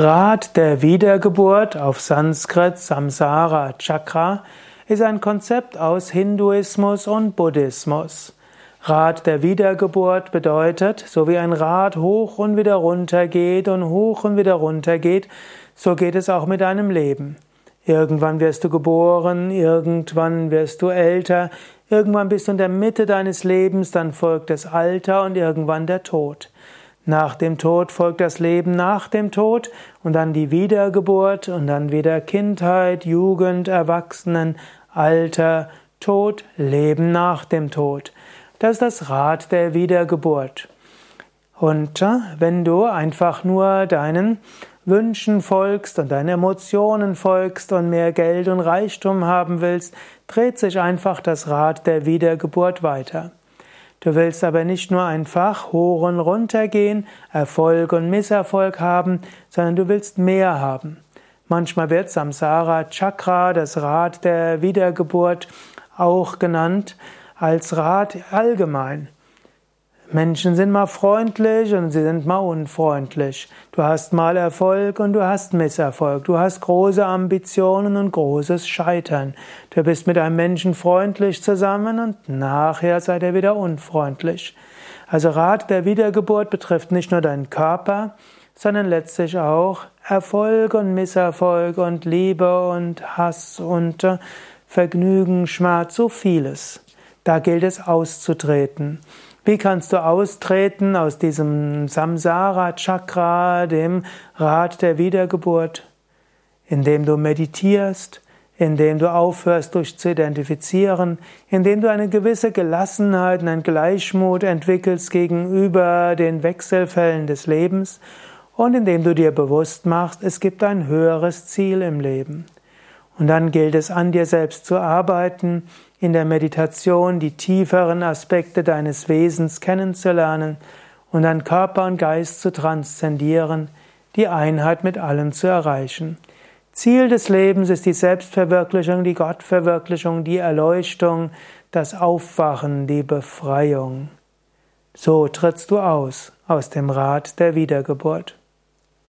Rad der Wiedergeburt auf Sanskrit Samsara Chakra ist ein Konzept aus Hinduismus und Buddhismus. Rad der Wiedergeburt bedeutet, so wie ein Rad hoch und wieder runter geht und hoch und wieder runter geht, so geht es auch mit deinem Leben. Irgendwann wirst du geboren, irgendwann wirst du älter, irgendwann bist du in der Mitte deines Lebens, dann folgt das Alter und irgendwann der Tod. Nach dem Tod folgt das Leben nach dem Tod und dann die Wiedergeburt und dann wieder Kindheit, Jugend, Erwachsenen, Alter, Tod, Leben nach dem Tod. Das ist das Rad der Wiedergeburt. Und wenn du einfach nur deinen Wünschen folgst und deinen Emotionen folgst und mehr Geld und Reichtum haben willst, dreht sich einfach das Rad der Wiedergeburt weiter. Du willst aber nicht nur einfach hoch und runter gehen, Erfolg und Misserfolg haben, sondern du willst mehr haben. Manchmal wird Samsara Chakra, das Rad der Wiedergeburt, auch genannt als Rad allgemein. Menschen sind mal freundlich und sie sind mal unfreundlich. Du hast mal Erfolg und du hast Misserfolg. Du hast große Ambitionen und großes Scheitern. Du bist mit einem Menschen freundlich zusammen und nachher seid ihr wieder unfreundlich. Also Rat der Wiedergeburt betrifft nicht nur deinen Körper, sondern letztlich auch Erfolg und Misserfolg und Liebe und Hass und äh, Vergnügen, Schmerz, so vieles. Da gilt es auszutreten. Wie kannst du austreten aus diesem Samsara Chakra, dem Rad der Wiedergeburt? Indem du meditierst, indem du aufhörst, dich zu identifizieren, indem du eine gewisse Gelassenheit und einen Gleichmut entwickelst gegenüber den Wechselfällen des Lebens und indem du dir bewusst machst, es gibt ein höheres Ziel im Leben. Und dann gilt es an dir selbst zu arbeiten, in der Meditation die tieferen Aspekte deines Wesens kennenzulernen und dann Körper und Geist zu transzendieren, die Einheit mit allem zu erreichen. Ziel des Lebens ist die Selbstverwirklichung, die Gottverwirklichung, die Erleuchtung, das Aufwachen, die Befreiung. So trittst du aus aus dem Rad der Wiedergeburt.